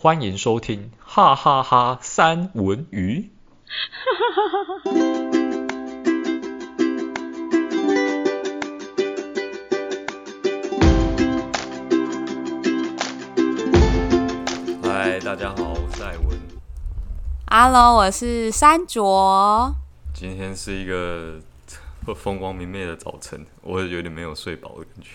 欢迎收听哈哈哈三文鱼。嗨，大家好，我是艾文。Hello，我是山卓。今天是一个风光明媚的早晨，我有点没有睡饱的感觉。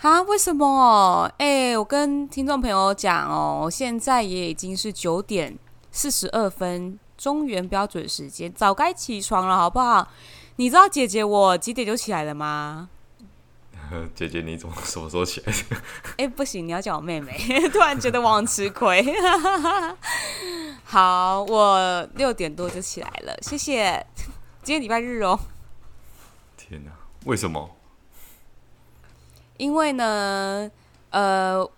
哈？为什么？哎、欸，我跟听众朋友讲哦，现在也已经是九点四十二分，中原标准时间，早该起床了，好不好？你知道姐姐我几点就起来了吗？姐姐，你怎么什么时候起来的？哎、欸，不行，你要叫我妹妹。突然觉得我吃亏。好，我六点多就起来了，谢谢。今天礼拜日哦。天哪，为什么？因为呢，呃，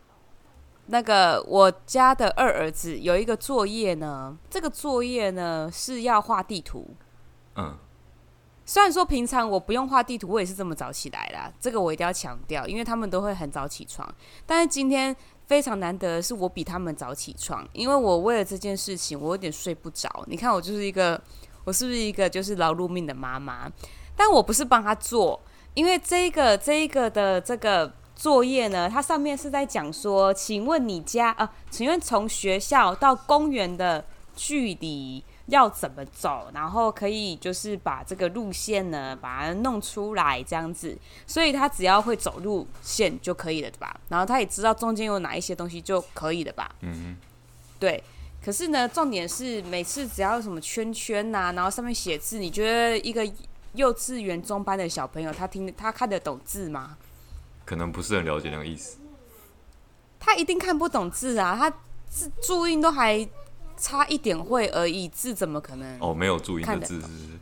那个我家的二儿子有一个作业呢，这个作业呢是要画地图。嗯，虽然说平常我不用画地图，我也是这么早起来啦。这个我一定要强调，因为他们都会很早起床。但是今天非常难得的是，我比他们早起床，因为我为了这件事情，我有点睡不着。你看，我就是一个，我是不是一个就是劳碌命的妈妈？但我不是帮他做。因为这个这一个的这个作业呢，它上面是在讲说，请问你家啊，请问从学校到公园的距离要怎么走？然后可以就是把这个路线呢，把它弄出来这样子。所以他只要会走路线就可以了，对吧？然后他也知道中间有哪一些东西就可以了吧？嗯嗯。对。可是呢，重点是每次只要有什么圈圈呐、啊，然后上面写字，你觉得一个？幼稚园中班的小朋友，他听他看得懂字吗？可能不是很了解那个意思。他一定看不懂字啊！他字注音都还差一点会而已，字怎么可能？哦，没有注音的字是不是？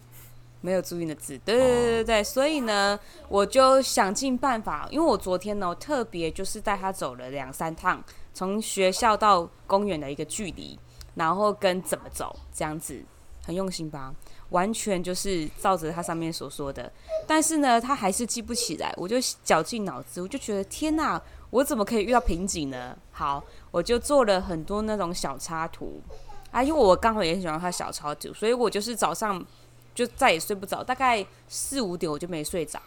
没有注音的字，对对对对对。哦、所以呢，我就想尽办法，因为我昨天呢，特别就是带他走了两三趟，从学校到公园的一个距离，然后跟怎么走这样子，很用心吧。完全就是照着他上面所说的，但是呢，他还是记不起来。我就绞尽脑汁，我就觉得天哪，我怎么可以遇到瓶颈呢？好，我就做了很多那种小插图啊，因为我刚好也很喜欢画小插图，所以我就是早上就再也睡不着，大概四五点我就没睡着。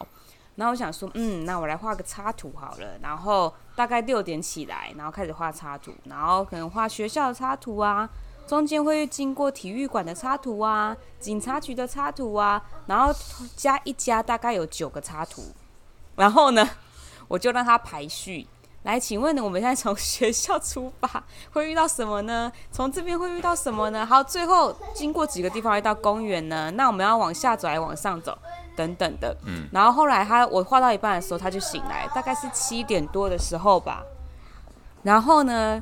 然后我想说，嗯，那我来画个插图好了。然后大概六点起来，然后开始画插图，然后可能画学校的插图啊。中间会经过体育馆的插图啊，警察局的插图啊，然后加一加大概有九个插图，然后呢，我就让他排序。来，请问呢，我们现在从学校出发会遇到什么呢？从这边会遇到什么呢？好，最后经过几个地方会到公园呢？那我们要往下走还是往上走？等等的。嗯。然后后来他我画到一半的时候他就醒来，大概是七点多的时候吧。然后呢，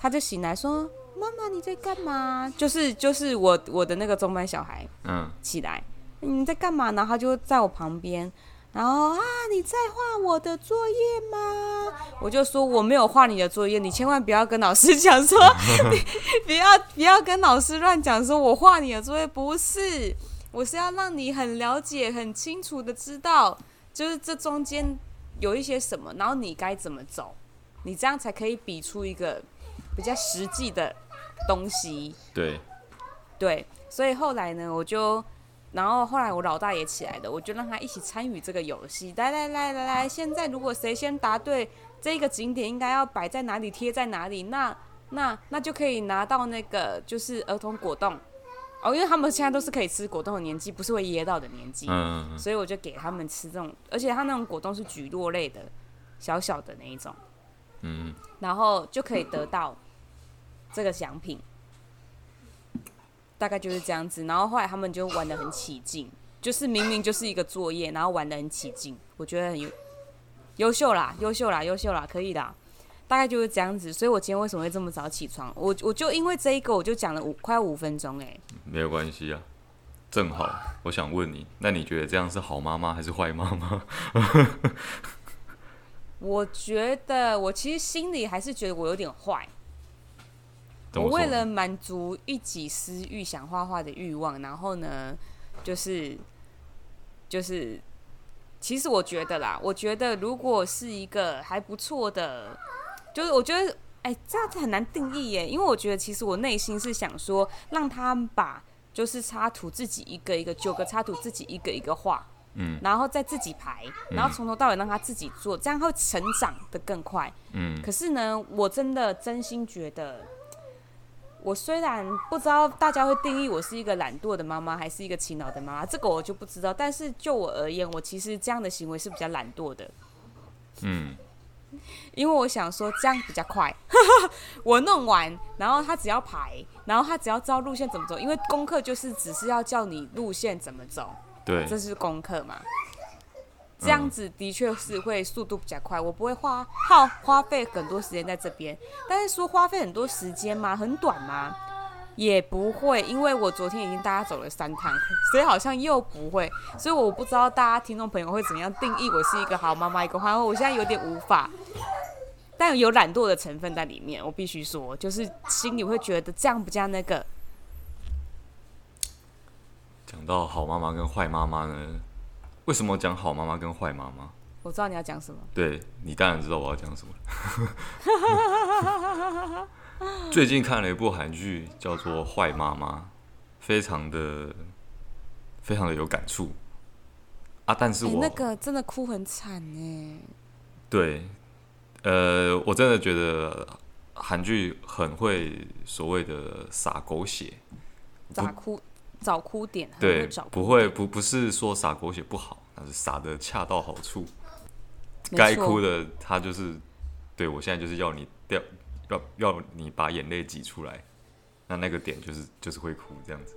他就醒来说。妈妈，你在干嘛？就是就是我我的那个中班小孩，嗯，起来，你在干嘛？然后他就在我旁边，然后啊，你在画我的作业吗？我就说我没有画你的作业，你千万不要跟老师讲说，你不要不要跟老师乱讲说我画你的作业，不是，我是要让你很了解、很清楚的知道，就是这中间有一些什么，然后你该怎么走，你这样才可以比出一个比较实际的。东西。对，对，所以后来呢，我就，然后后来我老大也起来了，我就让他一起参与这个游戏。来来来来来，现在如果谁先答对，这个景点应该要摆在哪里，贴在哪里，那那那就可以拿到那个就是儿童果冻。哦，因为他们现在都是可以吃果冻的年纪，不是会噎到的年纪，嗯，所以我就给他们吃这种，而且他那种果冻是橘络类的，小小的那一种，嗯，然后就可以得到。这个奖品大概就是这样子，然后后来他们就玩的很起劲，就是明明就是一个作业，然后玩的很起劲，我觉得很优优秀啦，优秀啦，优秀啦，可以的，大概就是这样子。所以我今天为什么会这么早起床？我我就因为这一个，我就讲了五快五分钟，哎，没有关系啊，正好我想问你，那你觉得这样是好妈妈还是坏妈妈？我觉得我其实心里还是觉得我有点坏。我为了满足一己私欲，想画画的欲望，然后呢，就是就是，其实我觉得啦，我觉得如果是一个还不错的，就是我觉得，哎、哎，这样子很难定义耶，因为我觉得其实我内心是想说，让他把就是插图自己一个一个九个插图自己一个一个画，嗯，然后再自己排，然后从头到尾让他自己做，这样会成长的更快，嗯。可是呢，我真的真心觉得。我虽然不知道大家会定义我是一个懒惰的妈妈，还是一个勤劳的妈妈，这个我就不知道。但是就我而言，我其实这样的行为是比较懒惰的。嗯，因为我想说这样比较快，我弄完，然后他只要排，然后他只要知道路线怎么走，因为功课就是只是要叫你路线怎么走，对，这是功课嘛。这样子的确是会速度比较快，我不会花耗花费很多时间在这边。但是说花费很多时间吗？很短吗？也不会，因为我昨天已经大家走了三趟，所以好像又不会。所以我不知道大家听众朋友会怎么样定义我是一个好妈妈，一个坏。我现在有点无法，但有懒惰的成分在里面。我必须说，就是心里会觉得这样不加那个。讲到好妈妈跟坏妈妈呢？为什么讲好妈妈跟坏妈妈？我知道你要讲什么。对，你当然知道我要讲什么。最近看了一部韩剧，叫做《坏妈妈》，非常的、非常的有感触啊！但是我、欸、那个真的哭很惨哎。对，呃，我真的觉得韩剧很会所谓的撒狗血，咋哭？找哭点，对，点不会不不是说撒狗血不好，撒的恰到好处，该哭的他就是，对我现在就是要你掉，要要你把眼泪挤出来，那那个点就是就是会哭这样子。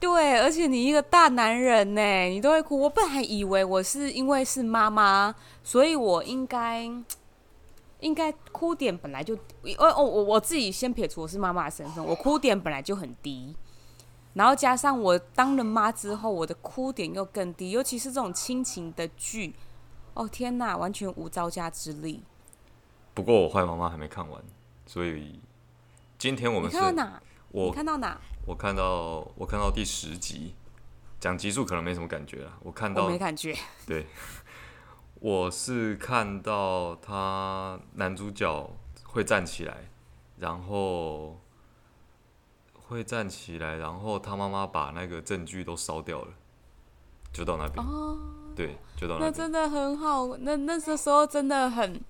对，而且你一个大男人呢，你都会哭。我本来以为我是因为是妈妈，所以我应该应该哭点本来就，哦哦，我我自己先撇除我是妈妈的身份，我哭点本来就很低。然后加上我当了妈之后，我的哭点又更低，尤其是这种亲情的剧，哦天哪，完全无招架之力。不过我坏妈妈还没看完，所以今天我们是看到哪？我看到哪？我看到我看到第十集，讲集数可能没什么感觉了。我看到我没感觉。对，我是看到他男主角会站起来，然后。会站起来，然后他妈妈把那个证据都烧掉了，就到那边。哦，对，就到那边。那真的很好，那那时候真的很，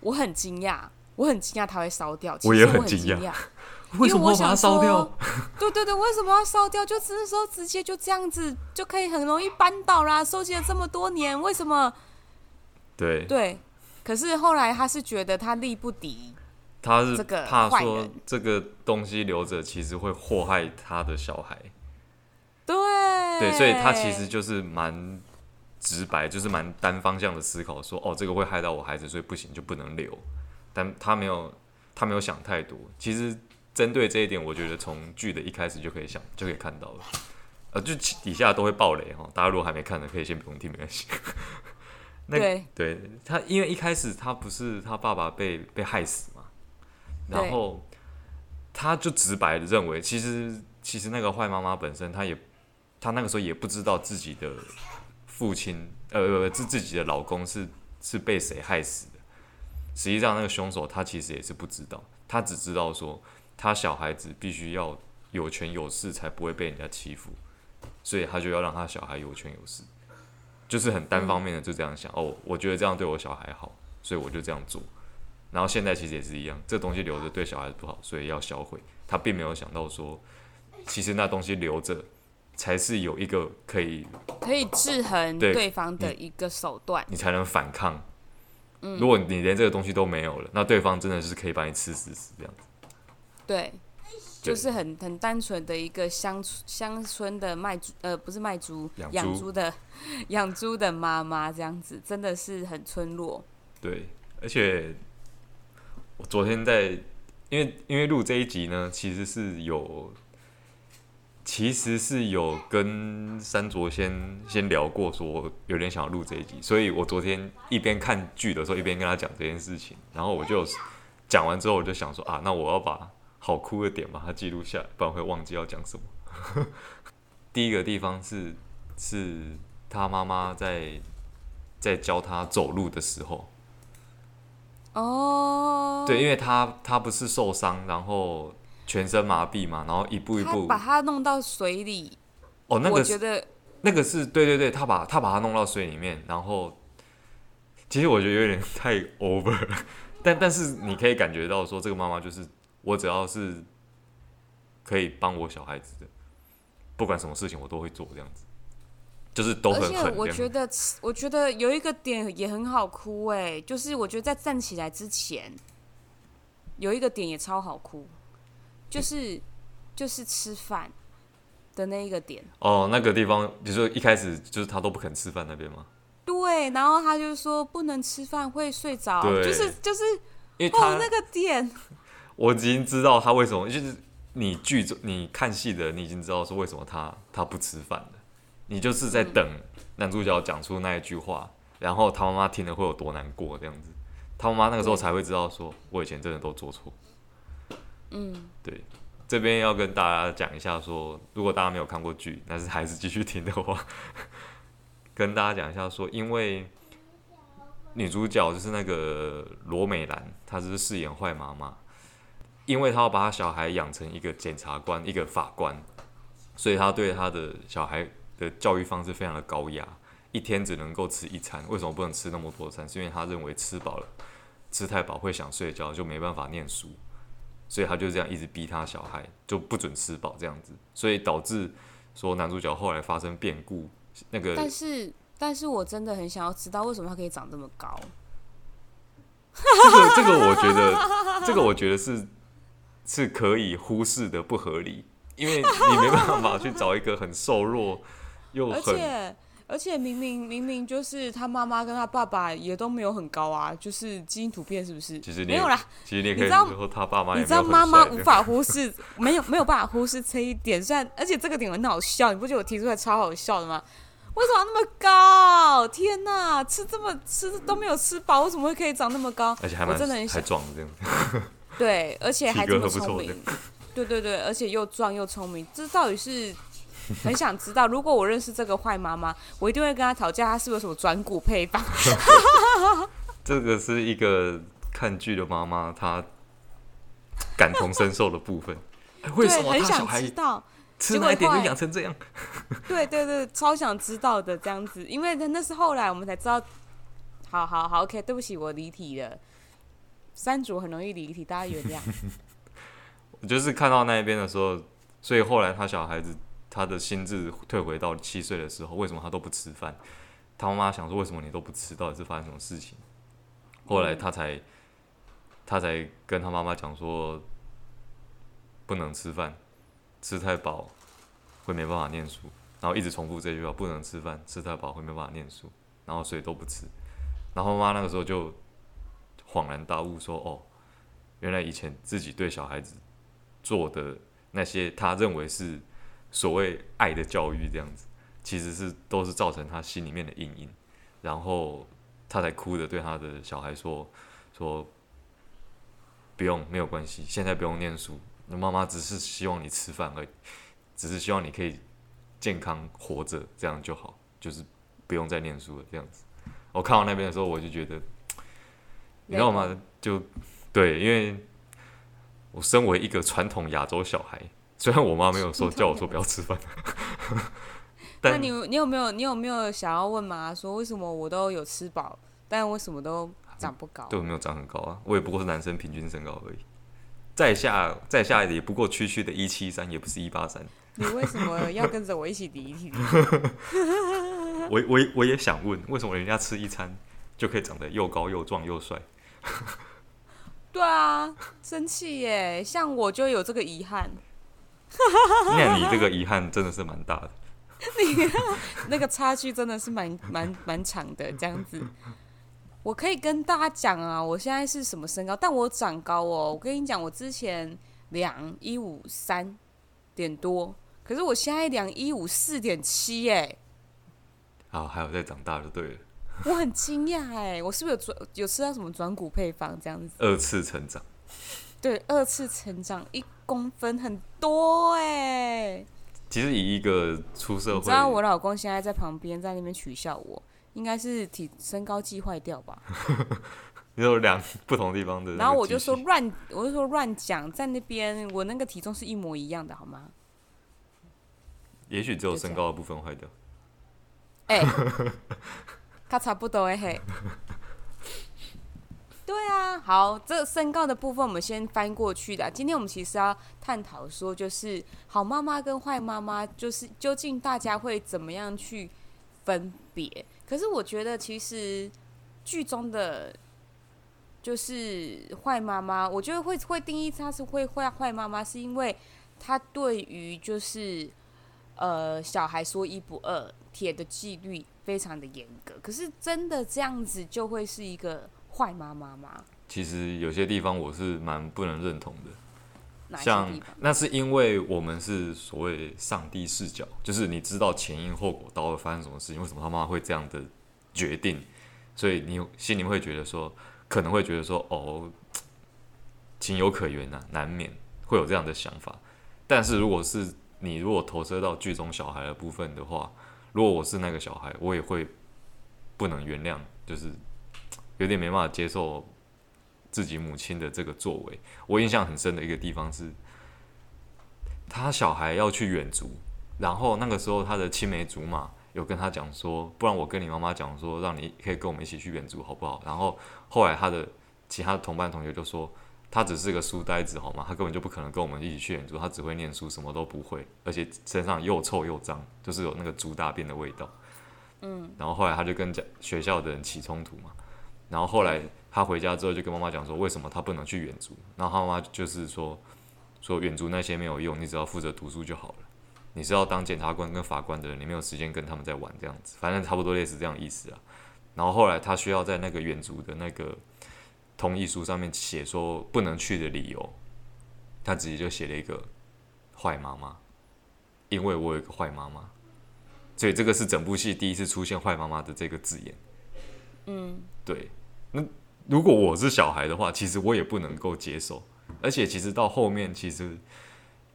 我很惊讶，我很惊讶他会烧掉。我也很惊讶，为什么把它烧掉？对对对，为什么要烧掉？就那时候直接就这样子就可以很容易扳倒啦。收集了这么多年，为什么？对对，可是后来他是觉得他力不敌。他是怕说这个东西留着，其实会祸害他的小孩。对对，所以他其实就是蛮直白，就是蛮单方向的思考，说哦，这个会害到我孩子，所以不行就不能留。但他没有，他没有想太多。其实针对这一点，我觉得从剧的一开始就可以想，就可以看到了。呃，就底下都会爆雷哈，大家如果还没看的，可以先不用听，没关系。那对，对他，因为一开始他不是他爸爸被被害死嘛。然后，他就直白的认为，其实其实那个坏妈妈本身，她也，她那个时候也不知道自己的父亲，呃，是自己的老公是是被谁害死的。实际上，那个凶手他其实也是不知道，他只知道说，他小孩子必须要有权有势，才不会被人家欺负，所以他就要让他小孩有权有势，就是很单方面的就这样想，哦，我觉得这样对我小孩好，所以我就这样做。然后现在其实也是一样，这东西留着对小孩子不好，所以要销毁。他并没有想到说，其实那东西留着才是有一个可以可以制衡对方的一个手段，你，你才能反抗。嗯，如果你连这个东西都没有了，那对方真的是可以把你吃死死这样子。对，就是很很单纯的一个乡乡村的卖猪，呃，不是卖猪，养猪，养猪的养猪的妈妈这样子，真的是很村落。对，而且。我昨天在，因为因为录这一集呢，其实是有，其实是有跟山卓先先聊过，说有点想要录这一集，所以我昨天一边看剧的时候，一边跟他讲这件事情，然后我就讲完之后，我就想说啊，那我要把好哭的点把它记录下来，不然会忘记要讲什么。第一个地方是是他妈妈在在教他走路的时候。哦，对，因为他他不是受伤，然后全身麻痹嘛，然后一步一步把他弄到水里。哦，那个我觉得那个是对对对，他把他把他弄到水里面，然后其实我觉得有点太 over 了，但但是你可以感觉到说，这个妈妈就是我只要是可以帮我小孩子的，不管什么事情我都会做这样子。就是都很狠。而且我觉得，我觉得有一个点也很好哭哎，就是我觉得在站起来之前，有一个点也超好哭，就是、嗯、就是吃饭的那一个点。哦，那个地方就是一开始就是他都不肯吃饭那边吗？对，然后他就说不能吃饭会睡着，就是就是，因为他、哦、那个点，我已经知道他为什么，就是你剧中你看戏的，你已经知道说为什么他他不吃饭了。你就是在等男主角讲出那一句话，然后他妈妈听了会有多难过这样子，他妈妈那个时候才会知道说，我以前真的都做错。嗯，对，这边要跟大家讲一下说，如果大家没有看过剧，但是还是继续听的话，跟大家讲一下说，因为女主角就是那个罗美兰，她是饰演坏妈妈，因为她要把她小孩养成一个检察官、一个法官，所以她对她的小孩。的教育方式非常的高压，一天只能够吃一餐。为什么不能吃那么多餐？是因为他认为吃饱了，吃太饱会想睡觉，就没办法念书，所以他就这样一直逼他小孩，就不准吃饱这样子，所以导致说男主角后来发生变故。那个，但是，但是我真的很想要知道为什么他可以长这么高。这个，这个我觉得，这个我觉得是是可以忽视的不合理，因为你没办法去找一个很瘦弱。而且而且明明明明就是他妈妈跟他爸爸也都没有很高啊，就是基因突变是不是？其实没有啦，其实你可以说他爸妈，你知道妈妈无法忽视，没有没有办法忽视这一点。虽然而且这个点很好笑，你不觉得我提出来超好笑的吗？为什么那么高？天哪，吃这么吃都没有吃饱，为什么会可以长那么高？而且还真的很还壮这样。对，而且还这么聪明。对对对，而且又壮又聪明，这到底是？很想知道，如果我认识这个坏妈妈，我一定会跟她吵架，她是不是有什么转骨配方？这个是一个看剧的妈妈，她感同身受的部分。为什么他小孩吃那一点就养成这样？对对对，超想知道的这样子，因为那是后来我们才知道。好好好，OK，对不起，我离题了。三组很容易离题，大家原谅。我 就是看到那一边的时候，所以后来他小孩子。他的心智退回到七岁的时候，为什么他都不吃饭？他妈妈想说：“为什么你都不吃？到底是发生什么事情？”后来他才，他才跟他妈妈讲说：“不能吃饭，吃太饱会没办法念书。”然后一直重复这句话：“不能吃饭，吃太饱会没办法念书。”然后所以都不吃。然后妈妈那个时候就恍然大悟说：“哦，原来以前自己对小孩子做的那些，他认为是。”所谓爱的教育这样子，其实是都是造成他心里面的阴影，然后他才哭着对他的小孩说：“说不用，没有关系，现在不用念书。那妈妈只是希望你吃饭而已，只是希望你可以健康活着，这样就好，就是不用再念书了。”这样子，我看到那边的时候，我就觉得，你知道吗？就对，因为我身为一个传统亚洲小孩。虽然我妈没有说叫我说不要吃饭，那你你有没有你有没有想要问妈说，为什么我都有吃饱，但为什么都长不高？对，我没有长很高啊，我也不过是男生平均身高而已，再下再下也不过区区的一七三，也不是一八三。你为什么要跟着我一起离题？我我我也想问，为什么人家吃一餐就可以长得又高又壮又帅？对啊，生气耶！像我就有这个遗憾。那你这个 遗憾真的是蛮大的，你那个差距真的是蛮蛮蛮长的，这样子。我可以跟大家讲啊，我现在是什么身高？但我长高哦。我跟你讲，我之前量一五三点多，可是我现在量一五四点七哎。好，还有在长大就对了。我很惊讶哎，我是不是有转有吃到什么转骨配方这样子？二次成长。对，二次成长一公分很多哎。其实以一个出社会，你知道我老公现在在旁边在那边取笑我，应该是体身高计坏掉吧？有两不同地方的。然后我就说乱，我就说乱讲，在那边我那个体重是一模一样的，好吗？也许只有身高的部分坏掉。哎，他差不多哎嘿。对啊，好，这身高的部分我们先翻过去的。今天我们其实要探讨说，就是好妈妈跟坏妈妈，就是究竟大家会怎么样去分别？可是我觉得，其实剧中的就是坏妈妈，我觉得会会定义她是会坏坏妈妈，是因为她对于就是呃小孩说一不二，铁的纪律非常的严格。可是真的这样子就会是一个。坏妈妈吗？其实有些地方我是蛮不能认同的，像那是因为我们是所谓上帝视角，就是你知道前因后果，到底会发生什么事情，为什么他妈会这样的决定，所以你心里会觉得说，可能会觉得说，哦，情有可原啊，难免会有这样的想法。但是如果是你如果投射到剧中小孩的部分的话，如果我是那个小孩，我也会不能原谅，就是。有点没办法接受自己母亲的这个作为。我印象很深的一个地方是，他小孩要去远足，然后那个时候他的青梅竹马有跟他讲说，不然我跟你妈妈讲说，让你可以跟我们一起去远足，好不好？然后后来他的其他的同班同学就说，他只是个书呆子，好吗？他根本就不可能跟我们一起去远足，他只会念书，什么都不会，而且身上又臭又脏，就是有那个猪大便的味道。嗯，然后后来他就跟讲学校的人起冲突嘛。然后后来他回家之后就跟妈妈讲说，为什么他不能去远足？然后他妈妈就是说，说远足那些没有用，你只要负责读书就好了。你是要当检察官跟法官的人，你没有时间跟他们在玩这样子，反正差不多类似这样意思啊。然后后来他需要在那个远足的那个同意书上面写说不能去的理由，他直接就写了一个坏妈妈，因为我有一个坏妈妈，所以这个是整部戏第一次出现坏妈妈的这个字眼。嗯，对。那如果我是小孩的话，其实我也不能够接受。而且其实到后面，其实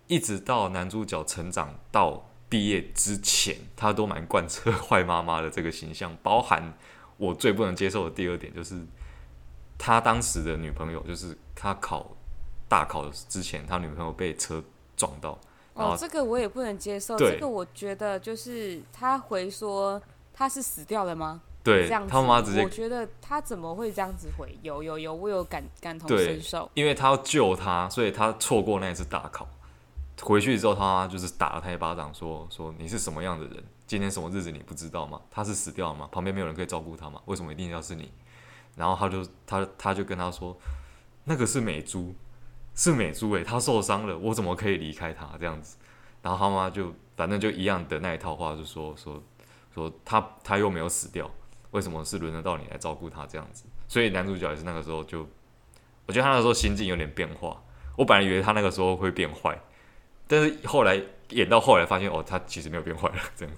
一直到男主角成长到毕业之前，他都蛮贯彻坏妈妈的这个形象。包含我最不能接受的第二点，就是他当时的女朋友，就是他考大考之前，他女朋友被车撞到。哦，这个我也不能接受。这个我觉得就是他回说他是死掉了吗？对，他妈妈直接，我觉得他怎么会这样子回？有有有，我有感感同身受。因为他要救他，所以他错过那一次大考。回去之后，他就是打了他一巴掌说，说说你是什么样的人？今天什么日子你不知道吗？他是死掉了吗？旁边没有人可以照顾他吗？为什么一定要是你？然后他就他他就跟他说，那个是美珠，是美珠诶，他受伤了，我怎么可以离开他这样子？然后他妈妈就反正就一样的那一套话，就说说说他他又没有死掉。为什么是轮得到你来照顾他这样子？所以男主角也是那个时候就，我觉得他那个时候心境有点变化。我本来以为他那个时候会变坏，但是后来演到后来发现，哦，他其实没有变坏了，这样。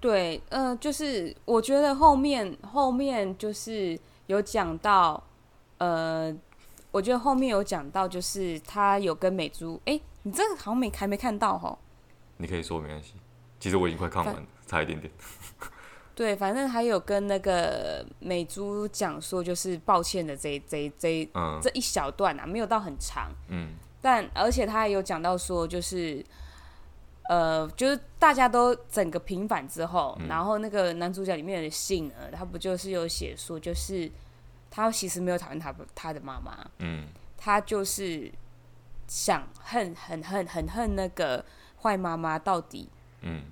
对，嗯、呃，就是我觉得后面后面就是有讲到，呃，我觉得后面有讲到，就是他有跟美珠，哎，你这个好像没还没看到哈。你可以说没关系，其实我已经快看完了，差一点点。对，反正还有跟那个美珠讲说，就是抱歉的这这这、嗯、这一小段啊，没有到很长。嗯。但而且他还有讲到说，就是呃，就是大家都整个平反之后，嗯、然后那个男主角里面的信呢，他不就是有写说，就是他其实没有讨厌他他的妈妈。嗯。他就是想恨很恨很恨那个坏妈妈到底。嗯。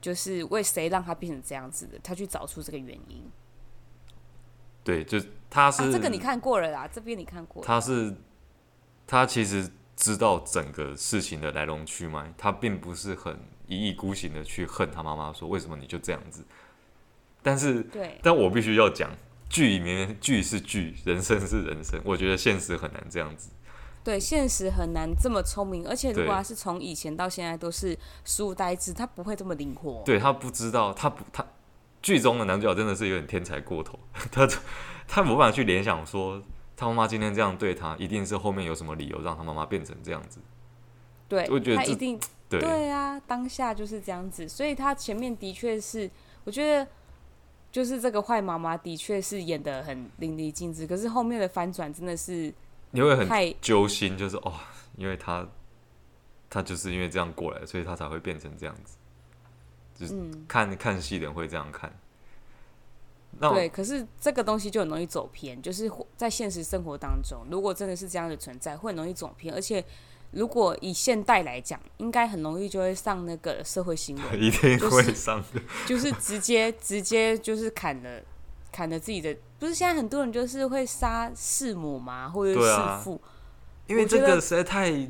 就是为谁让他变成这样子的？他去找出这个原因。对，就他是、啊、这个你看过了啦，这边你看过了。他是他其实知道整个事情的来龙去脉，他并不是很一意孤行的去恨他妈妈，说为什么你就这样子。但是，对，但我必须要讲，剧里面剧是剧，人生是人生，我觉得现实很难这样子。对，现实很难这么聪明，而且如果他是从以前到现在都是书呆子，他不会这么灵活。对，他不知道，他不他剧中的男主角真的是有点天才过头，他他没办法去联想说他妈妈今天这样对他，一定是后面有什么理由让他妈妈变成这样子。对，我觉得他一定对，对啊，当下就是这样子，所以他前面的确是，我觉得就是这个坏妈妈的确是演的很淋漓尽致，可是后面的翻转真的是你会很揪心，就是哦，因为他他就是因为这样过来，所以他才会变成这样子。就是看、嗯、看戏的人会这样看。那对，可是这个东西就很容易走偏，就是在现实生活当中，如果真的是这样的存在，会很容易走偏。而且，如果以现代来讲，应该很容易就会上那个社会新闻，一定会上的，就是、就是直接直接就是砍了砍了自己的。不是现在很多人就是会杀弑母嘛，或者弑父、啊，因为这个实在太，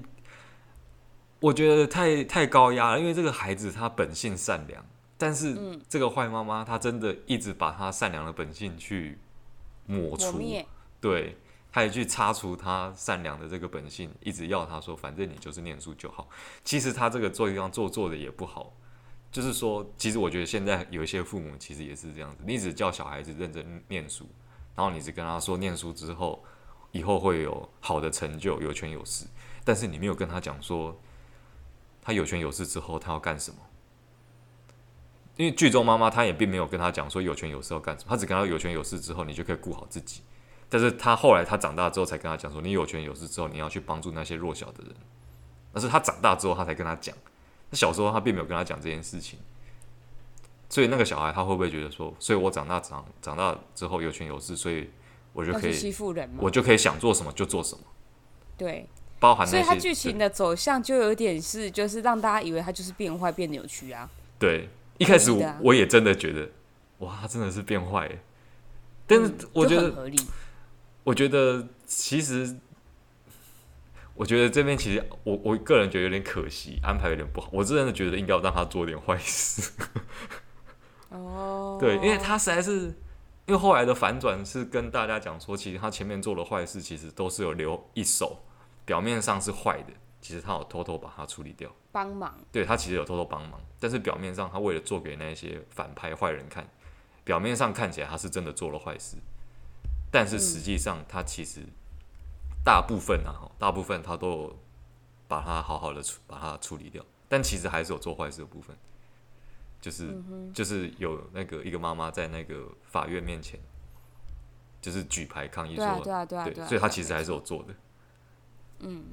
我觉得太太高压了。因为这个孩子他本性善良。但是这个坏妈妈，她真的一直把她善良的本性去抹除，抹。对，她也去擦除她善良的这个本性，一直要她说，反正你就是念书就好。其实她这个做一样做做的也不好，就是说，其实我觉得现在有一些父母其实也是这样子，你只叫小孩子认真念书，然后你只跟他说念书之后以后会有好的成就，有权有势，但是你没有跟他讲说，他有权有势之后他要干什么。因为剧中妈妈她也并没有跟他讲说有权有势要干什么，她只跟他有权有势之后你就可以顾好自己。但是她后来她长大之后才跟他讲说，你有权有势之后你要去帮助那些弱小的人。但是她长大之后她才跟他讲，他小时候她并没有跟他讲这件事情。所以那个小孩他会不会觉得说，所以我长大长长大之后有权有势，所以我就可以欺负人吗？我就可以想做什么就做什么。对，包含那些。所以他剧情的走向就有点是，就是让大家以为他就是变坏变扭曲啊。对。一开始我我也真的觉得，哇，他真的是变坏。但是我觉得，我觉得其实，我觉得这边其实我我个人觉得有点可惜，安排有点不好。我真的觉得应该要让他做点坏事。哦，对，因为他实在是，因为后来的反转是跟大家讲说，其实他前面做的坏事其实都是有留一手，表面上是坏的。其实他有偷偷把它处理掉，帮忙。对，他其实有偷偷帮忙，但是表面上他为了做给那些反派坏人看，表面上看起来他是真的做了坏事，但是实际上他其实大部分啊，大部分他都有把它好好的处把它处理掉，但其实还是有做坏事的部分，就是、嗯、就是有那个一个妈妈在那个法院面前，就是举牌抗议说，对啊对啊对啊，对，所以他其实还是有做的，嗯。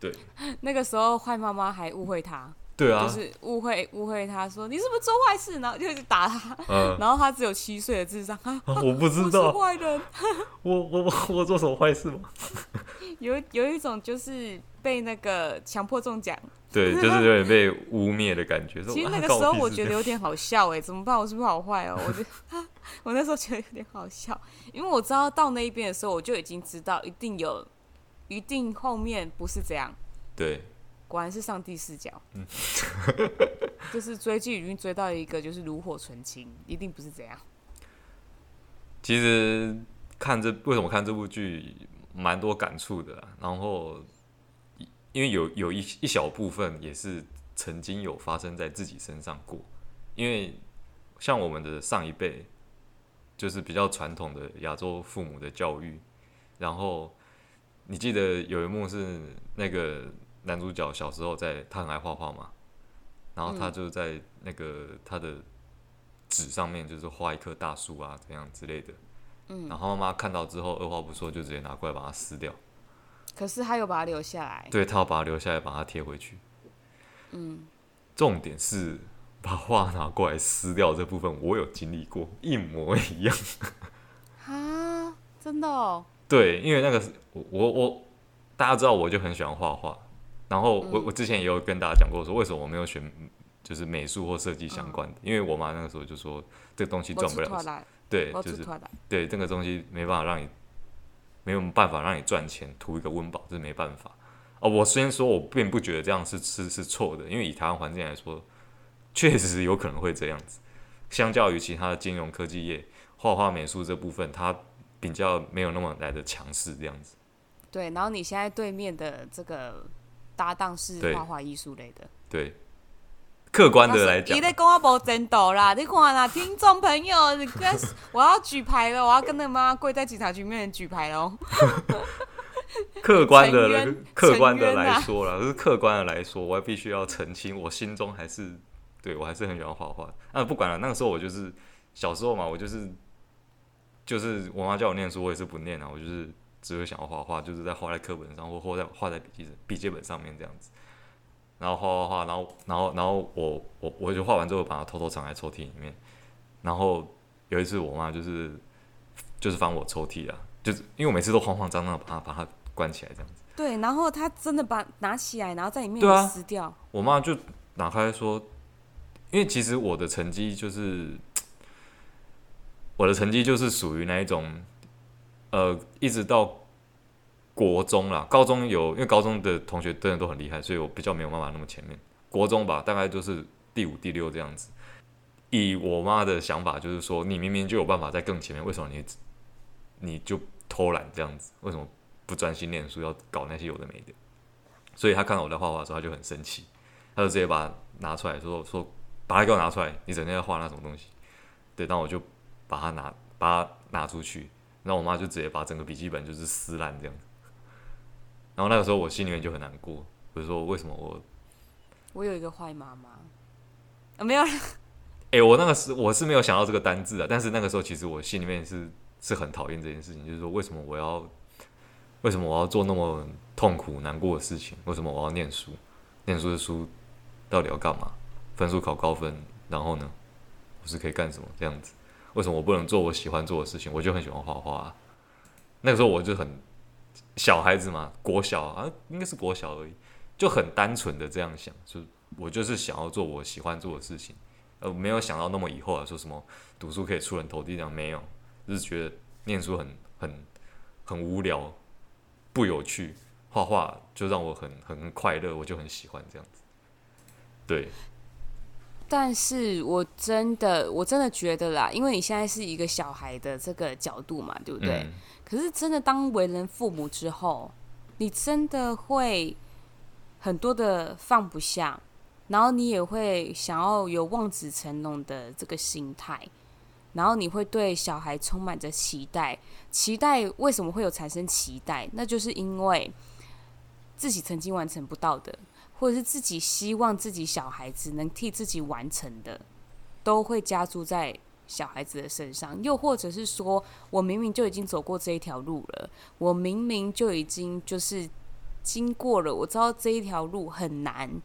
对，那个时候坏妈妈还误会他，对啊，就是误会误会他说你是不是做坏事，然后就一直打他，嗯，然后他只有七岁的智商，啊，我不知道，坏人，我我我做什么坏事吗？有有一种就是被那个强迫中奖，对，就是有点被污蔑的感觉。其实那个时候我觉得有点好笑哎，怎么办？我是不是好坏哦？我觉得 我那时候觉得有点好笑，因为我知道到那一边的时候，我就已经知道一定有。一定后面不是这样，对，果然是上帝视角，嗯，就是追剧已经追到一个就是炉火纯青，一定不是这样。其实看这为什么看这部剧蛮多感触的，然后因为有有一一小部分也是曾经有发生在自己身上过，因为像我们的上一辈就是比较传统的亚洲父母的教育，然后。你记得有一幕是那个男主角小时候在，他很爱画画嘛，然后他就在那个他的纸上面就是画一棵大树啊，怎样之类的。嗯，然后妈妈看到之后，二话不说就直接拿过来把它撕掉。可是他又把它留下来。对，他要把它留下来，把它贴回去。嗯，重点是把画拿过来撕掉这部分，我有经历过，一模一样。啊，真的哦。对，因为那个我我我，大家知道我就很喜欢画画，然后我、嗯、我之前也有跟大家讲过说，为什么我没有选就是美术或设计相关的，嗯、因为我妈那个时候就说这个东西赚不了，对，就是对这个东西没办法让你没有办法让你赚钱，图一个温饱，这是没办法。哦，我虽然说我并不觉得这样是是是错的，因为以台湾环境来说，确实有可能会这样子。相较于其他的金融科技业，画画美术这部分，它比较没有那么来的强势这样子。对，然后你现在对面的这个搭档是画画艺术类的。对，客观的来讲，你在跟我无争斗啦！你看啦，听众朋友，你跟 我要举牌了，我要跟那个妈妈跪在警察局面前举牌喽。客观的来，客观的来说啦，就是客观的来说，我还必须要澄清，我心中还是对我还是很喜欢画画。那不管了，那个时候我就是小时候嘛，我就是就是我妈叫我念书，我也是不念啊，我就是只会想要画画，就是在画在课本上或画在画在笔记笔记本上面这样子。然后画画画，然后然后然后我我我就画完之后把它偷偷藏在抽屉里面。然后有一次我妈就是就是翻我抽屉啊，就是因为我每次都慌慌张张的把它把它关起来这样子。对，然后她真的把拿起来，然后在里面撕掉。啊、我妈就打开说，因为其实我的成绩就是我的成绩就是属于那一种，呃，一直到。国中啦，高中有，因为高中的同学真的都很厉害，所以我比较没有办法那么前面。国中吧，大概就是第五、第六这样子。以我妈的想法，就是说你明明就有办法在更前面，为什么你你就偷懒这样子？为什么不专心念书，要搞那些有的没的？所以他看到我在画画的时候，他就很生气，他就直接把它拿出来说说，把它给我拿出来，你整天在画那什么东西？对，然后我就把它拿把它拿出去，然后我妈就直接把整个笔记本就是撕烂这样子。然后那个时候我心里面就很难过，我就说为什么我，我有一个坏妈妈啊，没有。哎、欸，我那个时我是没有想到这个单字啊，但是那个时候其实我心里面是是很讨厌这件事情，就是说为什么我要，为什么我要做那么痛苦难过的事情？为什么我要念书？念书的书到底要干嘛？分数考高分，然后呢，我是可以干什么？这样子，为什么我不能做我喜欢做的事情？我就很喜欢画画啊，那个时候我就很。小孩子嘛，国小啊，应该是国小而已，就很单纯的这样想，就我就是想要做我喜欢做的事情，呃，没有想到那么以后啊，说什么读书可以出人头地这样，没有，就是觉得念书很很很无聊，不有趣，画画就让我很很快乐，我就很喜欢这样子，对。但是我真的我真的觉得啦，因为你现在是一个小孩的这个角度嘛，对不对？嗯可是真的，当为人父母之后，你真的会很多的放不下，然后你也会想要有望子成龙的这个心态，然后你会对小孩充满着期待。期待为什么会有产生期待？那就是因为自己曾经完成不到的，或者是自己希望自己小孩子能替自己完成的，都会加注在。小孩子的身上，又或者是说，我明明就已经走过这一条路了，我明明就已经就是经过了，我知道这一条路很难，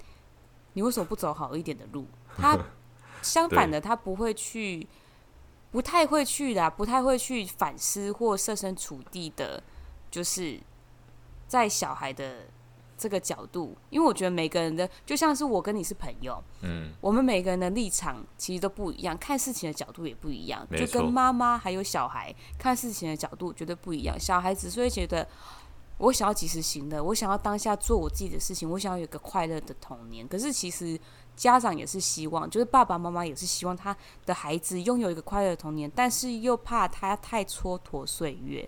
你为什么不走好一点的路？他 相反的，他不会去，不太会去的，不太会去反思或设身处地的，就是在小孩的。这个角度，因为我觉得每个人的就像是我跟你是朋友，嗯，我们每个人的立场其实都不一样，看事情的角度也不一样，就跟妈妈还有小孩看事情的角度绝对不一样。小孩子所以觉得我想要及时行乐，我想要当下做我自己的事情，我想要有一个快乐的童年。可是其实家长也是希望，就是爸爸妈妈也是希望他的孩子拥有一个快乐的童年，但是又怕他太蹉跎岁月。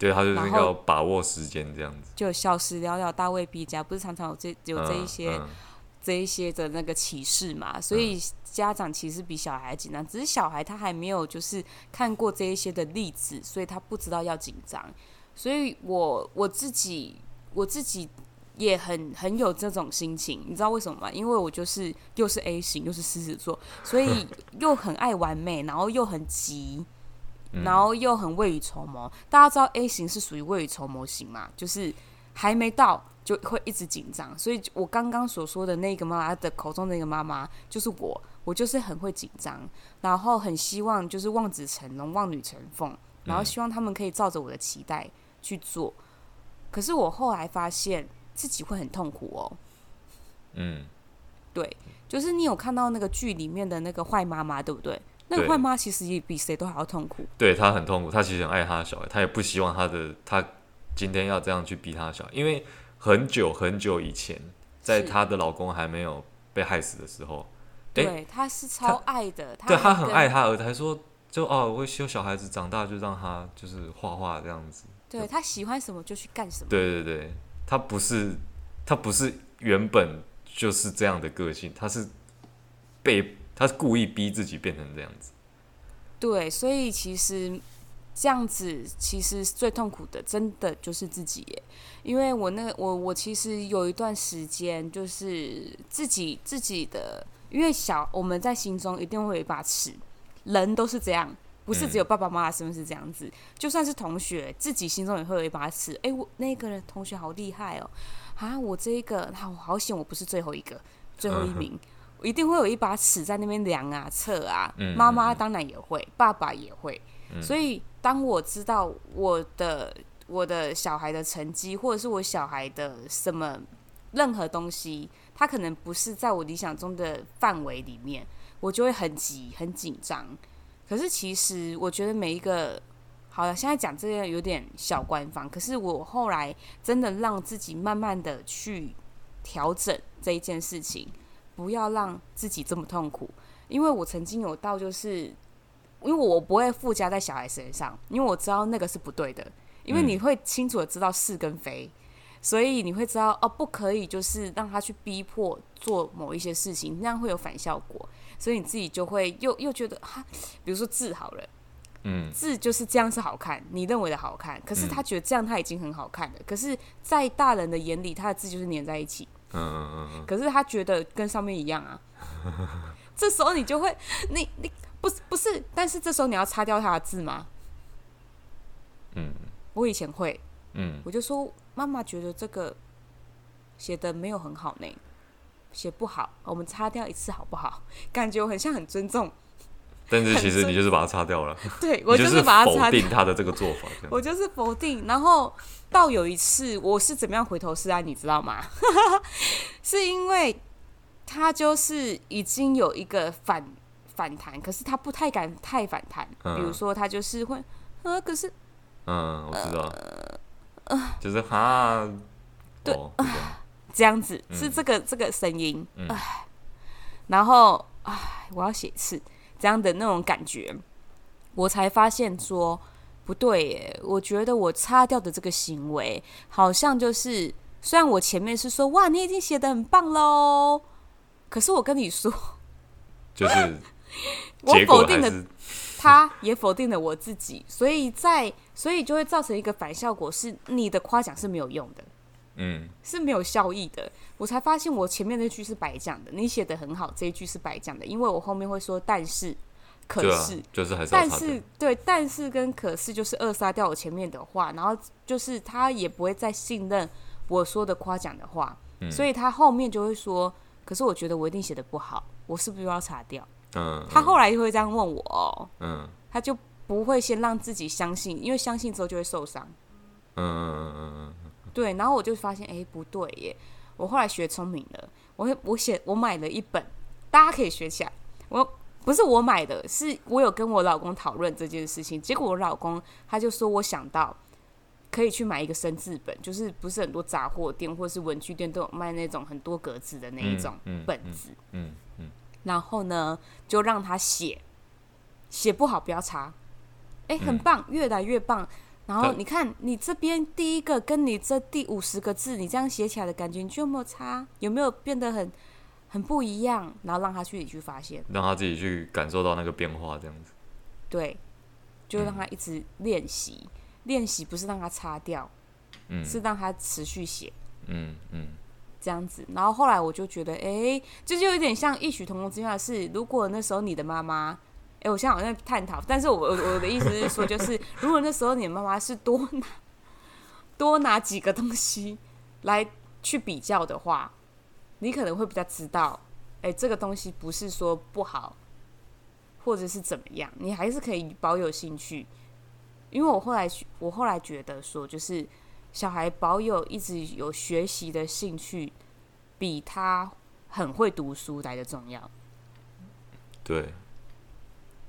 对，他就是要把握时间这样子，就消失了了，大未必佳，不是常常有这有这一些、嗯嗯、这一些的那个启示嘛？所以家长其实比小孩紧张，只是小孩他还没有就是看过这一些的例子，所以他不知道要紧张。所以我我自己我自己也很很有这种心情，你知道为什么吗？因为我就是又是 A 型，又是狮子座，所以又很爱完美，然后又很急。然后又很未雨绸缪，大家知道 A 型是属于未雨绸缪型嘛？就是还没到就会一直紧张，所以我刚刚所说的那个妈妈的口中的那个妈妈就是我，我就是很会紧张，然后很希望就是望子成龙、望女成凤，然后希望他们可以照着我的期待去做。可是我后来发现自己会很痛苦哦。嗯，对，就是你有看到那个剧里面的那个坏妈妈，对不对？那个坏妈其实也比谁都还要痛苦。对，她很痛苦，她其实很爱她的小孩，她也不希望她的她今天要这样去逼她的小孩，因为很久很久以前，在她的老公还没有被害死的时候，对，她是超爱的，对，她很爱她儿子，还说就哦，我希望小孩子长大就让他就是画画这样子，对，她喜欢什么就去干什么，对对对，她不是她不是原本就是这样的个性，她是被。他是故意逼自己变成这样子，对，所以其实这样子其实最痛苦的，真的就是自己耶。因为我那个我我其实有一段时间就是自己自己的，因为小我们在心中一定会有一把尺，人都是这样，不是只有爸爸妈妈是不是这样子？嗯、就算是同学，自己心中也会有一把尺。哎、欸，我那个人同学好厉害哦，啊，我这一个好好险，我不是最后一个，最后一名，我一定会有一把尺在那边量啊、测啊。妈妈当然也会，爸爸也会。嗯、所以当我知道我的我的小孩的成绩，或者是我小孩的什么任何东西，他可能不是在我理想中的范围里面。我就会很急、很紧张。可是其实，我觉得每一个，好了，现在讲这个有点小官方。可是我后来真的让自己慢慢的去调整这一件事情，不要让自己这么痛苦。因为我曾经有到，就是因为我不会附加在小孩身上，因为我知道那个是不对的。因为你会清楚的知道是跟非。所以你会知道哦，不可以就是让他去逼迫做某一些事情，那样会有反效果。所以你自己就会又又觉得哈，比如说字好了，嗯，字就是这样是好看，你认为的好看，可是他觉得这样他已经很好看了。嗯、可是，在大人的眼里，他的字就是粘在一起，嗯嗯。可是他觉得跟上面一样啊。这时候你就会，你你不是不是，但是这时候你要擦掉他的字吗？嗯，我以前会，嗯，我就说。妈妈觉得这个写的没有很好呢，写不好，我们擦掉一次好不好？感觉我很像很尊重，但是其实你就是把它擦掉了。对，我就是把它擦掉。否定他的这个做法，我就是否定。然后到有一次，我是怎么样回头是岸，你知道吗？是因为他就是已经有一个反反弹，可是他不太敢太反弹。嗯、比如说，他就是会，呃，可是，嗯，我知道。呃就是哈，对，这样子是这个这个声音，哎，然后哎，我要写一次这样的那种感觉，我才发现说不对耶，我觉得我擦掉的这个行为，好像就是虽然我前面是说哇，你已经写的很棒喽，可是我跟你说，就是 我否定了。他也否定了我自己，所以在所以就会造成一个反效果，是你的夸奖是没有用的，嗯，是没有效益的。我才发现我前面那句是白讲的，你写的很好，这一句是白讲的，因为我后面会说但是，可是，啊、就是还是但是对，但是跟可是就是扼杀掉我前面的话，然后就是他也不会再信任我说的夸奖的话，嗯、所以他后面就会说，可是我觉得我一定写的不好，我是不是又要擦掉？嗯，他后来就会这样问我，嗯，他就不会先让自己相信，因为相信之后就会受伤，嗯嗯嗯嗯，对，然后我就发现，哎，不对耶，我后来学聪明了，我我写我买了一本，大家可以学起来，我不是我买的，是我有跟我老公讨论这件事情，结果我老公他就说我想到可以去买一个生字本，就是不是很多杂货店或是文具店都有卖那种很多格子的那一种本子，嗯嗯。嗯嗯然后呢，就让他写，写不好不要擦，哎，很棒，嗯、越来越棒。然后你看，你这边第一个跟你这第五十个字，你这样写起来的感觉，你就有没有差？有没有变得很很不一样？然后让他自己去发现，让他自己去感受到那个变化，这样子。对，就让他一直练习，嗯、练习不是让他擦掉，嗯，是让他持续写，嗯嗯。嗯这样子，然后后来我就觉得，哎，这就有点像异曲同工之妙的是，如果那时候你的妈妈，哎，我现在好像在探讨，但是我我的意思是说，就是如果那时候你妈妈是多拿多拿几个东西来去比较的话，你可能会比较知道，哎，这个东西不是说不好，或者是怎么样，你还是可以保有兴趣，因为我后来我后来觉得说，就是。小孩保有一直有学习的兴趣，比他很会读书来的重要。对，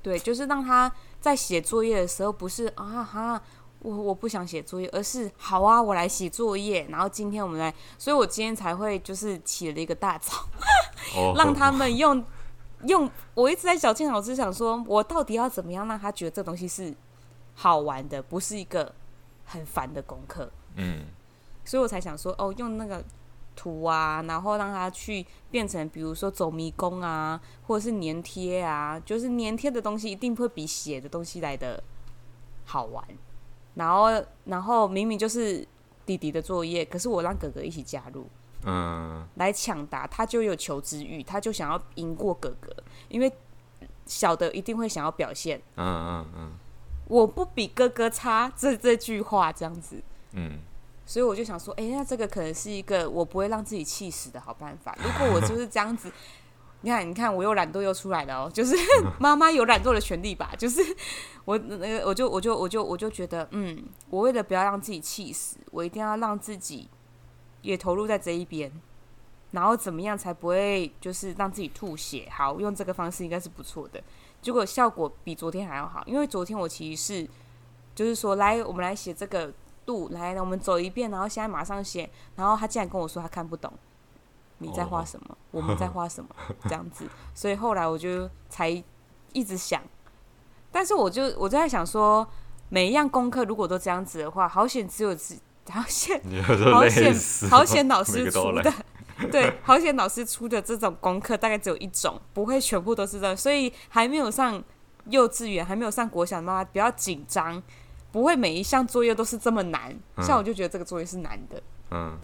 对，就是让他在写作业的时候，不是啊哈，我我不想写作业，而是好啊，我来写作业。然后今天我们来，所以我今天才会就是起了一个大早，让他们用 用。我一直在小倩老师想说，我到底要怎么样让他觉得这东西是好玩的，不是一个很烦的功课。嗯，所以我才想说，哦，用那个图啊，然后让他去变成，比如说走迷宫啊，或者是粘贴啊，就是粘贴的东西一定会比写的东西来的好玩。然后，然后明明就是弟弟的作业，可是我让哥哥一起加入，嗯，来抢答，他就有求知欲，他就想要赢过哥哥，因为小的一定会想要表现。嗯嗯嗯。我不比哥哥差，这这句话这样子。嗯。所以我就想说，哎、欸，那这个可能是一个我不会让自己气死的好办法。如果我就是这样子，你看，你看，我又懒惰又出来了哦。就是 妈妈有懒惰的权利吧？就是我那个，我就我就我就我就觉得，嗯，我为了不要让自己气死，我一定要让自己也投入在这一边。然后怎么样才不会就是让自己吐血？好，用这个方式应该是不错的。结果效果比昨天还要好，因为昨天我其实是就是说，来，我们来写这个。度来，我们走一遍，然后现在马上写。然后他竟然跟我说他看不懂，你在画什么？Oh. 我们在画什么？这样子。所以后来我就才一直想，但是我就我就在想说，每一样功课如果都这样子的话，好险只有只好险好险好险老师出的，对，好险老师出的这种功课大概只有一种，不会全部都是这样。所以还没有上幼稚园，还没有上国小，妈妈不要紧张。不会每一项作业都是这么难，嗯、像我就觉得这个作业是难的。嗯，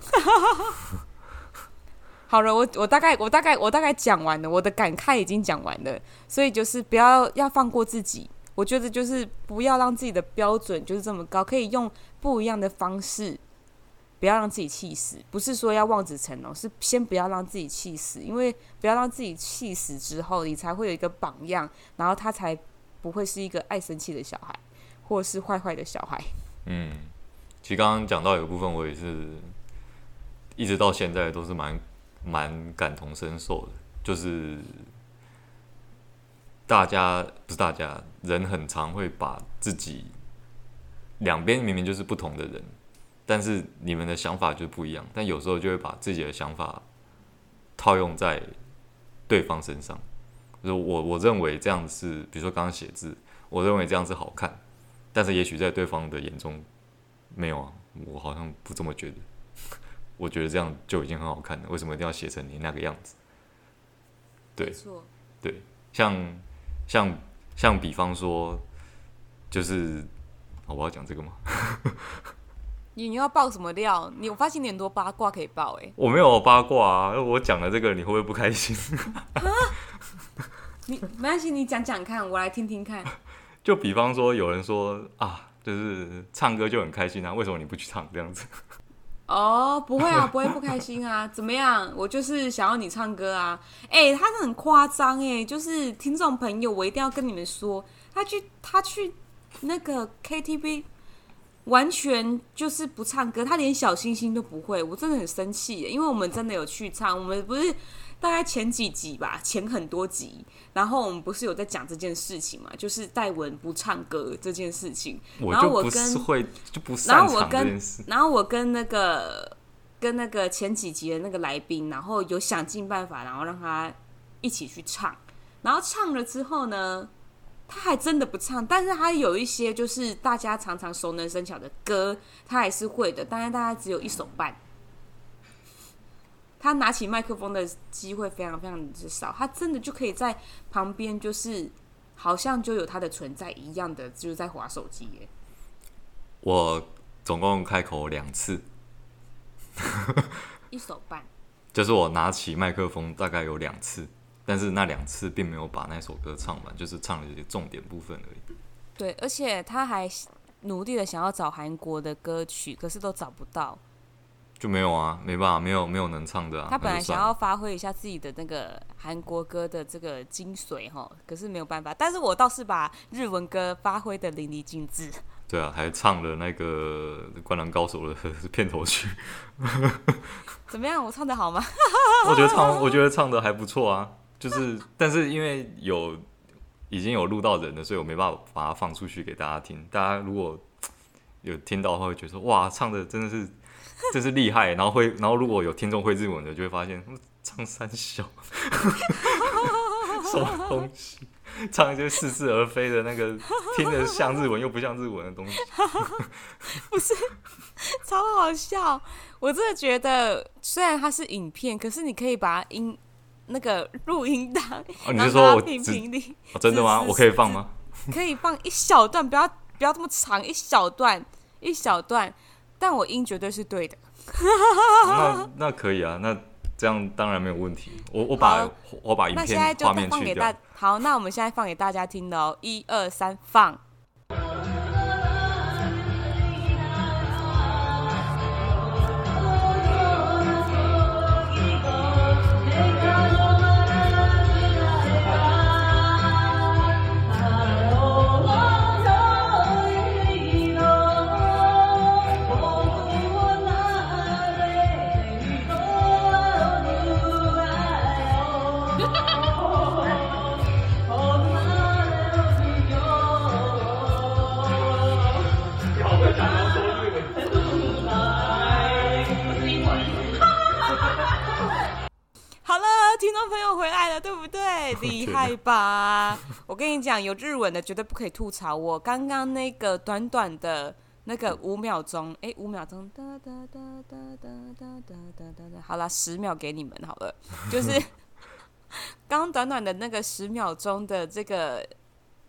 好了，我我大概我大概我大概讲完了，我的感慨已经讲完了，所以就是不要要放过自己，我觉得就是不要让自己的标准就是这么高，可以用不一样的方式，不要让自己气死。不是说要望子成龙，是先不要让自己气死，因为不要让自己气死之后，你才会有一个榜样，然后他才不会是一个爱生气的小孩。或是坏坏的小孩。嗯，其实刚刚讲到有部分，我也是一直到现在都是蛮蛮感同身受的。就是大家不是大家，人很常会把自己两边明明就是不同的人，但是你们的想法就不一样。但有时候就会把自己的想法套用在对方身上。就我我认为这样是，比如说刚刚写字，我认为这样子好看。但是也许在对方的眼中，没有啊，我好像不这么觉得。我觉得这样就已经很好看了，为什么一定要写成你那个样子？对，对，像像像比方说，就是，我要讲这个吗？你你要爆什么料？你我发现你很多八卦可以爆哎、欸。我没有八卦啊，我讲了这个，你会不会不开心？你没关系，你讲讲看，我来听听看。就比方说，有人说啊，就是唱歌就很开心啊，为什么你不去唱这样子？哦，不会啊，不会不开心啊，怎么样？我就是想要你唱歌啊！哎、他是很夸张哎，就是听众朋友，我一定要跟你们说，他去他去那个 KTV，完全就是不唱歌，他连小星星都不会，我真的很生气，因为我们真的有去唱，我们不是。大概前几集吧，前很多集，然后我们不是有在讲这件事情嘛？就是戴文不唱歌这件事情。然后我跟然后我跟然后我跟那个跟那个前几集的那个来宾，然后有想尽办法，然后让他一起去唱。然后唱了之后呢，他还真的不唱，但是他有一些就是大家常常熟能生巧的歌，他还是会的。但是，大家只有一首半。他拿起麦克风的机会非常非常之少，他真的就可以在旁边，就是好像就有他的存在一样的，就是在划手机耶。我总共开口两次，一手半，就是我拿起麦克风大概有两次，但是那两次并没有把那首歌唱完，就是唱了一些重点部分而已。对，而且他还努力的想要找韩国的歌曲，可是都找不到。就没有啊，没办法，没有没有能唱的啊。他本来想要发挥一下自己的那个韩国歌的这个精髓哈，可是没有办法。但是我倒是把日文歌发挥的淋漓尽致。对啊，还唱了那个《灌篮高手》的片头曲。怎么样？我唱的好吗？我觉得唱，我觉得唱的还不错啊。就是，但是因为有已经有录到人了，所以我没办法把它放出去给大家听。大家如果有听到的话，会觉得哇，唱的真的是。真是厉害，然后会，然后如果有听众会日文的，就会发现唱三小，什么东西，唱一些似是而非的那个，听着像日文又不像日文的东西，不是，超好笑。我真的觉得，虽然它是影片，可是你可以把音那个录音档，哦，你是说我评评理，哦，真的吗？我可以放吗？可以放一小段，不要不要这么长，一小段，一小段。但我音绝对是对的，那那可以啊，那这样当然没有问题。我我把我把影片画面去掉。好，那我们现在放给大家听的哦，一二三，放。吧？我跟你讲，有日文的绝对不可以吐槽我。刚刚那个短短的那个五秒钟，哎，五秒钟，哒哒哒哒哒哒哒哒，好了，十秒给你们好了。就是刚 刚短短的那个十秒钟的这个，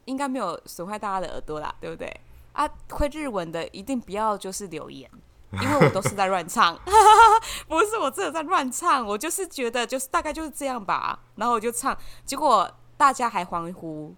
应该没有损坏大家的耳朵啦，对不对？啊，会日文的一定不要就是留言。因为我都是在乱唱，不是我真的在乱唱，我就是觉得就是大概就是这样吧，然后我就唱，结果大家还欢呼，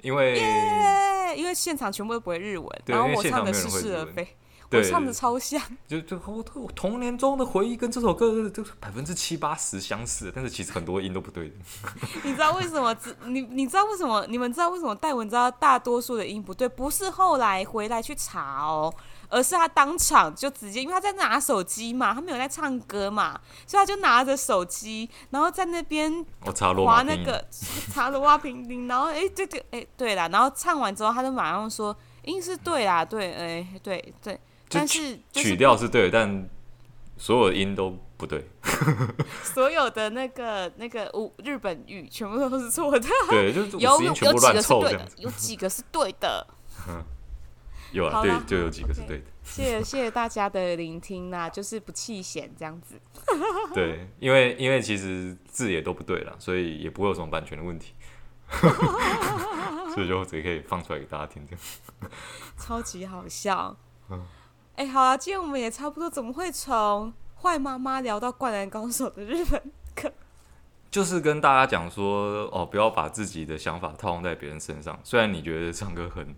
因为、yeah! 因为现场全部都不会日文，然后我唱的似是而非。我唱的超像，就就我童年中的回忆跟这首歌都百分之七八十相似，但是其实很多音都不对的。你知道为什么？你你知道为什么？你们知道为什么戴文知道大多数的音不对？不是后来回来去查哦，而是他当场就直接，因为他在拿手机嘛，他没有在唱歌嘛，所以他就拿着手机，然后在那边滑那个 查罗瓦平丁，然后哎这个哎对啦，然后唱完之后他就马上说音是对啦，对哎对对。对但是曲调是对的，但所有的音都不对。所有的那个那个日本语全部都是错的。对，就是有有几个是对的，有几个是对的。有啊，对，就有几个是对的。谢谢谢谢大家的聆听呐，就是不弃嫌这样子。对，因为因为其实字也都不对了，所以也不会有什么版权的问题。所以就直接可以放出来给大家听，这样。超级好笑。嗯。哎、欸，好啊，今天我们也差不多，怎么会从坏妈妈聊到灌篮高手的日本歌？就是跟大家讲说，哦，不要把自己的想法套用在别人身上。虽然你觉得唱歌很，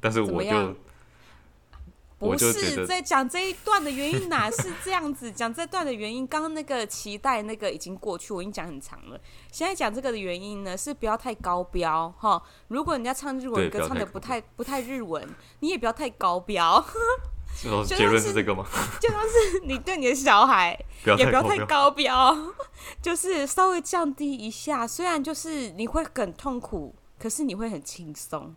但是我就。不是在讲这一段的原因，哪是这样子讲这段的原因？刚刚那个期待那个已经过去，我已经讲很长了。现在讲这个的原因呢，是不要太高标哈。如果人家唱日文歌唱的不太不太日文，你也不要太高标。结论是这个吗？就像是你对你的小孩也不要太高标，就是稍微降低一下。虽然就是你会很痛苦，可是你会很轻松。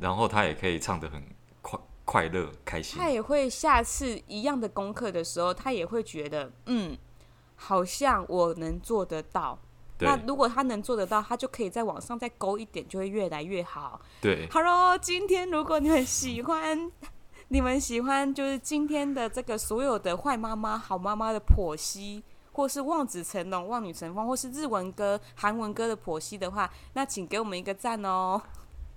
然后他也可以唱得很。快快乐开心，他也会下次一样的功课的时候，他也会觉得，嗯，好像我能做得到。那如果他能做得到，他就可以在网上再勾一点，就会越来越好。对，Hello，今天如果你们喜欢，你们喜欢就是今天的这个所有的坏妈妈、好妈妈的剖析，或是望子成龙、望女成凤，或是日文歌、韩文歌的剖析的话，那请给我们一个赞哦。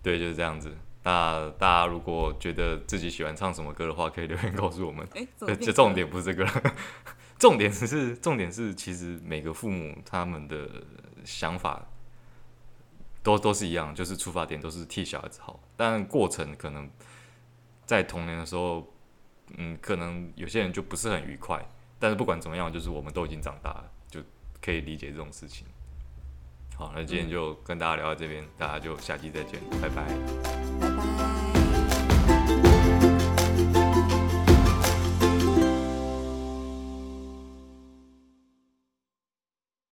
对，就是这样子。那大家如果觉得自己喜欢唱什么歌的话，可以留言告诉我们。哎，这重点不是这个，重点是重点是，其实每个父母他们的想法都都是一样，就是出发点都是替小孩子好，但过程可能在童年的时候，嗯，可能有些人就不是很愉快。但是不管怎么样，就是我们都已经长大了，就可以理解这种事情。好，那今天就跟大家聊到这边，大家就下期再见，拜拜。拜拜。